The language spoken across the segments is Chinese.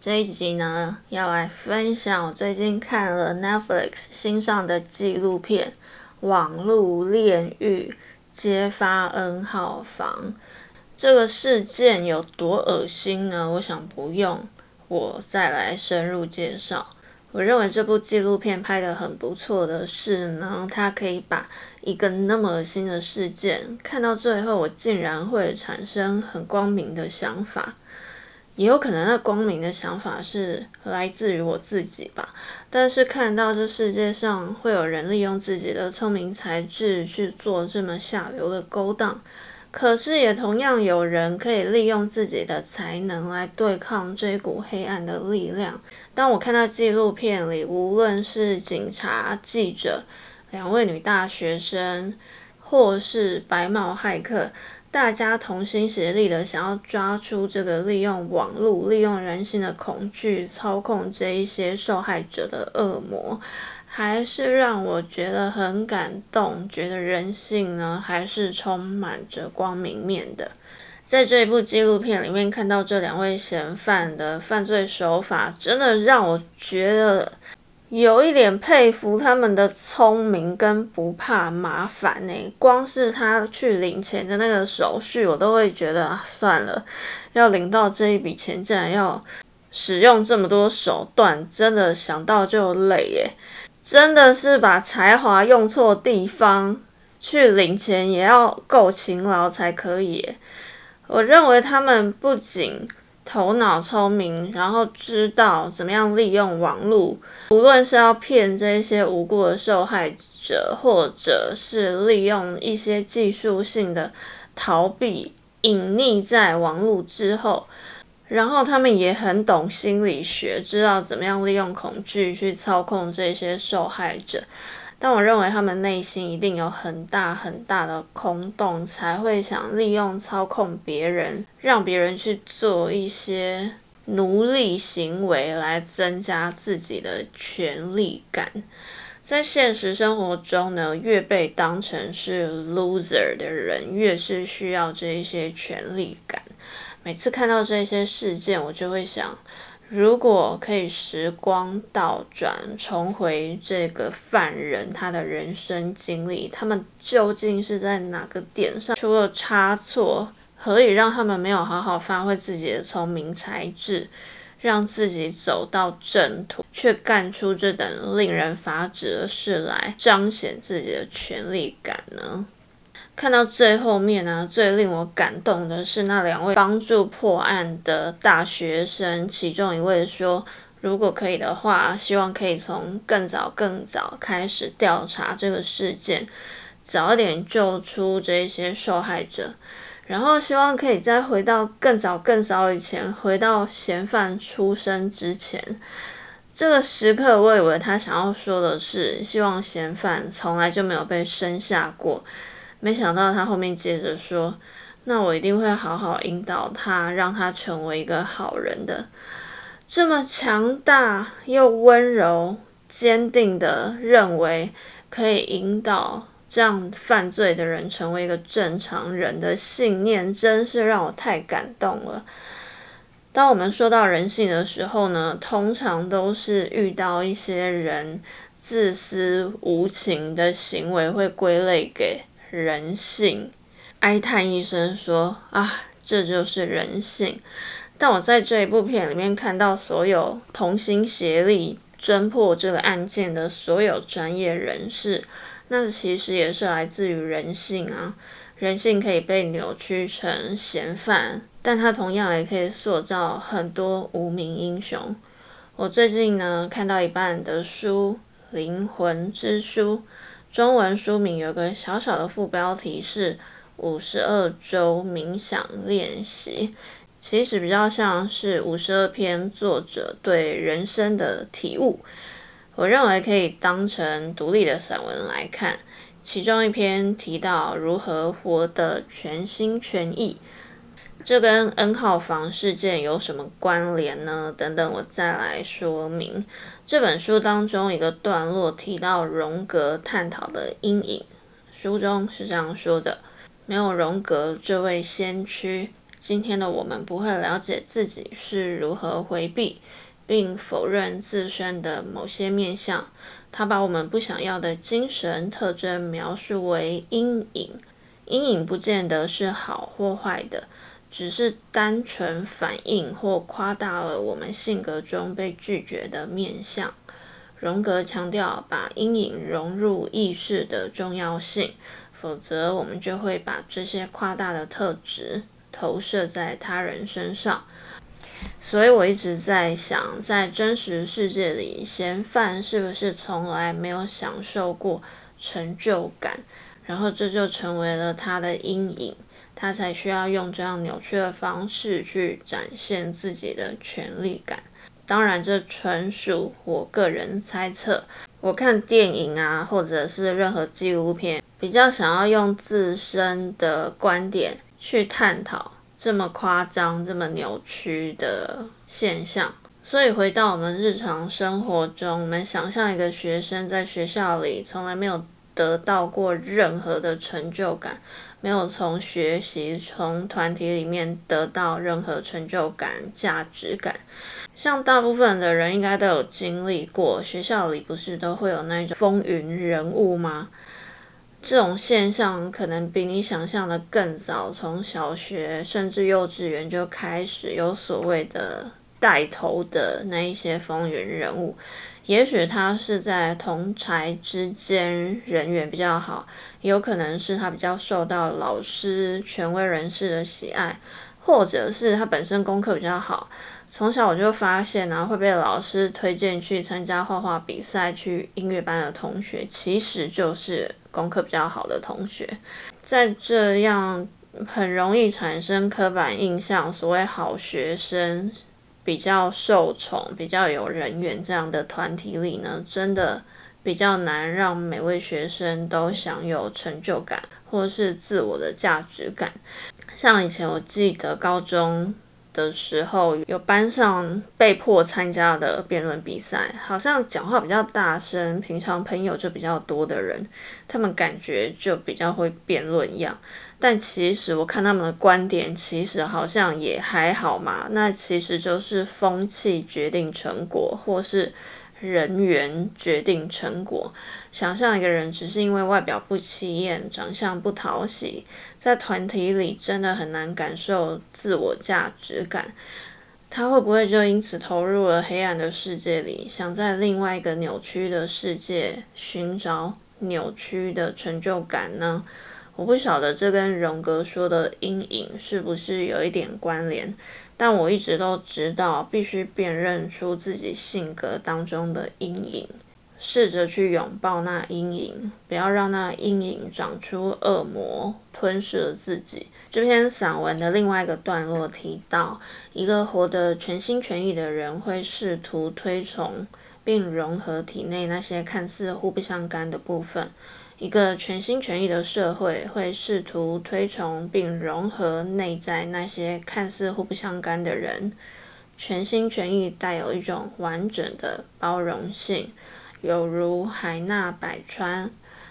这一集呢，要来分享我最近看了 Netflix 新上的纪录片《网络炼狱揭发 N 号房》。这个事件有多恶心呢？我想不用我再来深入介绍。我认为这部纪录片拍的很不错的是呢，它可以把一个那么恶心的事件看到最后，我竟然会产生很光明的想法。也有可能那光明的想法是来自于我自己吧，但是看到这世界上会有人利用自己的聪明才智去做这么下流的勾当，可是也同样有人可以利用自己的才能来对抗这股黑暗的力量。当我看到纪录片里，无论是警察、记者、两位女大学生，或是白帽骇客。大家同心协力的想要抓出这个利用网络、利用人性的恐惧操控这一些受害者的恶魔，还是让我觉得很感动。觉得人性呢，还是充满着光明面的。在这一部纪录片里面，看到这两位嫌犯的犯罪手法，真的让我觉得。有一点佩服他们的聪明跟不怕麻烦呢。光是他去领钱的那个手续，我都会觉得啊，算了，要领到这一笔钱，竟然要使用这么多手段，真的想到就累耶。真的是把才华用错地方，去领钱也要够勤劳才可以。我认为他们不仅头脑聪明，然后知道怎么样利用网络，无论是要骗这些无辜的受害者，或者是利用一些技术性的逃避，隐匿在网络之后，然后他们也很懂心理学，知道怎么样利用恐惧去操控这些受害者。但我认为他们内心一定有很大很大的空洞，才会想利用操控别人，让别人去做一些奴隶行为，来增加自己的权力感。在现实生活中呢，越被当成是 loser 的人，越是需要这一些权力感。每次看到这些事件，我就会想。如果可以时光倒转，重回这个犯人他的人生经历，他们究竟是在哪个点上出了差错，何以让他们没有好好发挥自己的聪明才智，让自己走到正途，却干出这等令人发指的事来，彰显自己的权力感呢？看到最后面呢，最令我感动的是那两位帮助破案的大学生，其中一位说：“如果可以的话，希望可以从更早、更早开始调查这个事件，早一点救出这些受害者，然后希望可以再回到更早、更早以前，回到嫌犯出生之前。这个时刻，我以为他想要说的是，希望嫌犯从来就没有被生下过。”没想到他后面接着说：“那我一定会好好引导他，让他成为一个好人的。”这么强大又温柔、坚定的认为可以引导这样犯罪的人成为一个正常人的信念，真是让我太感动了。当我们说到人性的时候呢，通常都是遇到一些人自私无情的行为，会归类给。人性，哀叹一声说：“啊，这就是人性。”但我在这一部片里面看到，所有同心协力侦破这个案件的所有专业人士，那其实也是来自于人性啊。人性可以被扭曲成嫌犯，但它同样也可以塑造很多无名英雄。我最近呢看到一半的书《灵魂之书》。中文书名有个小小的副标题是“五十二周冥想练习”，其实比较像是五十二篇作者对人生的体悟。我认为可以当成独立的散文来看。其中一篇提到如何活得全心全意，这跟 N 号房事件有什么关联呢？等等，我再来说明。这本书当中一个段落提到荣格探讨的阴影，书中是这样说的：没有荣格这位先驱，今天的我们不会了解自己是如何回避并否认自身的某些面相。他把我们不想要的精神特征描述为阴影。阴影不见得是好或坏的，只是单纯反映或夸大了我们性格中被拒绝的面相。荣格强调把阴影融入意识的重要性，否则我们就会把这些夸大的特质投射在他人身上。所以我一直在想，在真实世界里，嫌犯是不是从来没有享受过成就感？然后这就成为了他的阴影，他才需要用这样扭曲的方式去展现自己的权力感。当然，这纯属我个人猜测。我看电影啊，或者是任何纪录片，比较想要用自身的观点去探讨这么夸张、这么扭曲的现象。所以回到我们日常生活中，我们想象一个学生在学校里从来没有。得到过任何的成就感，没有从学习、从团体里面得到任何成就感、价值感。像大部分的人应该都有经历过，学校里不是都会有那种风云人物吗？这种现象可能比你想象的更早，从小学甚至幼稚园就开始有所谓的带头的那一些风云人物。也许他是在同才之间人缘比较好，也有可能是他比较受到老师、权威人士的喜爱，或者是他本身功课比较好。从小我就发现，然后会被老师推荐去参加画画比赛、去音乐班的同学，其实就是功课比较好的同学。在这样很容易产生刻板印象，所谓好学生。比较受宠、比较有人缘这样的团体里呢，真的比较难让每位学生都享有成就感或是自我的价值感。像以前我记得高中。的时候，有班上被迫参加的辩论比赛，好像讲话比较大声，平常朋友就比较多的人，他们感觉就比较会辩论一样。但其实我看他们的观点，其实好像也还好嘛。那其实就是风气决定成果，或是。人缘决定成果。想象一个人只是因为外表不起眼、长相不讨喜，在团体里真的很难感受自我价值感。他会不会就因此投入了黑暗的世界里，想在另外一个扭曲的世界寻找扭曲的成就感呢？我不晓得这跟荣格说的阴影是不是有一点关联。但我一直都知道，必须辨认出自己性格当中的阴影，试着去拥抱那阴影，不要让那阴影长出恶魔，吞噬了自己。这篇散文的另外一个段落提到，一个活得全心全意的人会试图推崇并融合体内那些看似互不相干的部分。一个全心全意的社会会试图推崇并融合内在那些看似互不相干的人。全心全意带有一种完整的包容性，有如海纳百川。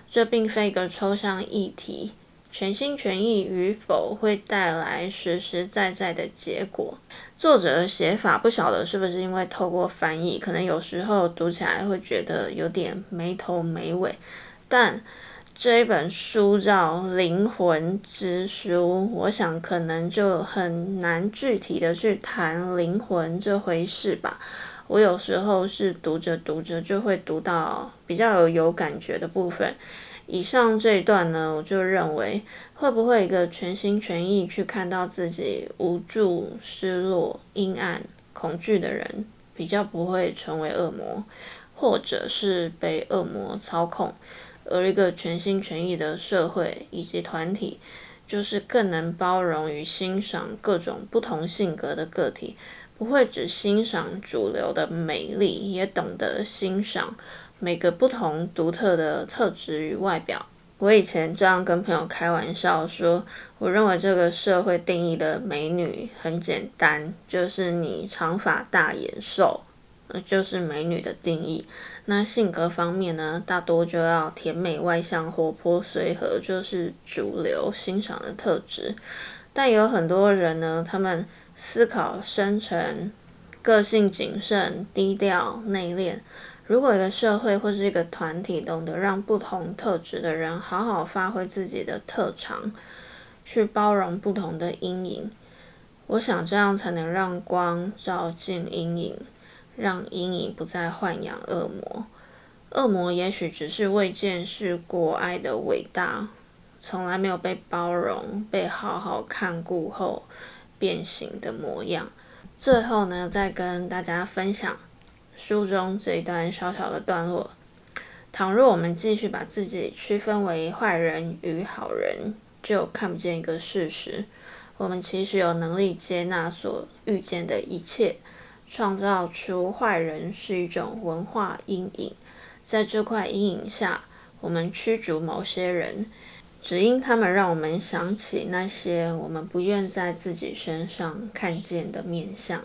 这并非一个抽象议题。全心全意与否会带来实实在在的结果。作者的写法不晓得是不是因为透过翻译，可能有时候读起来会觉得有点没头没尾。但这本书叫《灵魂之书》，我想可能就很难具体的去谈灵魂这回事吧。我有时候是读着读着就会读到比较有有感觉的部分。以上这一段呢，我就认为会不会一个全心全意去看到自己无助、失落、阴暗、恐惧的人，比较不会成为恶魔，或者是被恶魔操控。而一个全心全意的社会以及团体，就是更能包容与欣赏各种不同性格的个体，不会只欣赏主流的美丽，也懂得欣赏每个不同独特的特质与外表。我以前这样跟朋友开玩笑说，我认为这个社会定义的美女很简单，就是你长发大眼瘦。就是美女的定义。那性格方面呢，大多就要甜美、外向、活泼、随和，就是主流欣赏的特质。但有很多人呢，他们思考深沉，个性谨慎、低调、内敛。如果一个社会或是一个团体懂得让不同特质的人好好发挥自己的特长，去包容不同的阴影，我想这样才能让光照进阴影，让阴影不再豢养恶魔。恶魔也许只是未见识过爱的伟大，从来没有被包容、被好好看顾后变形的模样。最后呢，再跟大家分享书中这一段小小的段落：倘若我们继续把自己区分为坏人与好人，就看不见一个事实：我们其实有能力接纳所遇见的一切，创造出坏人是一种文化阴影。在这块阴影下，我们驱逐某些人，只因他们让我们想起那些我们不愿在自己身上看见的面相。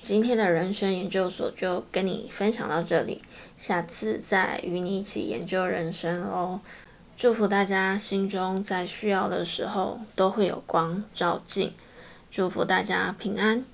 今天的人生研究所就跟你分享到这里，下次再与你一起研究人生哦。祝福大家心中在需要的时候都会有光照进，祝福大家平安。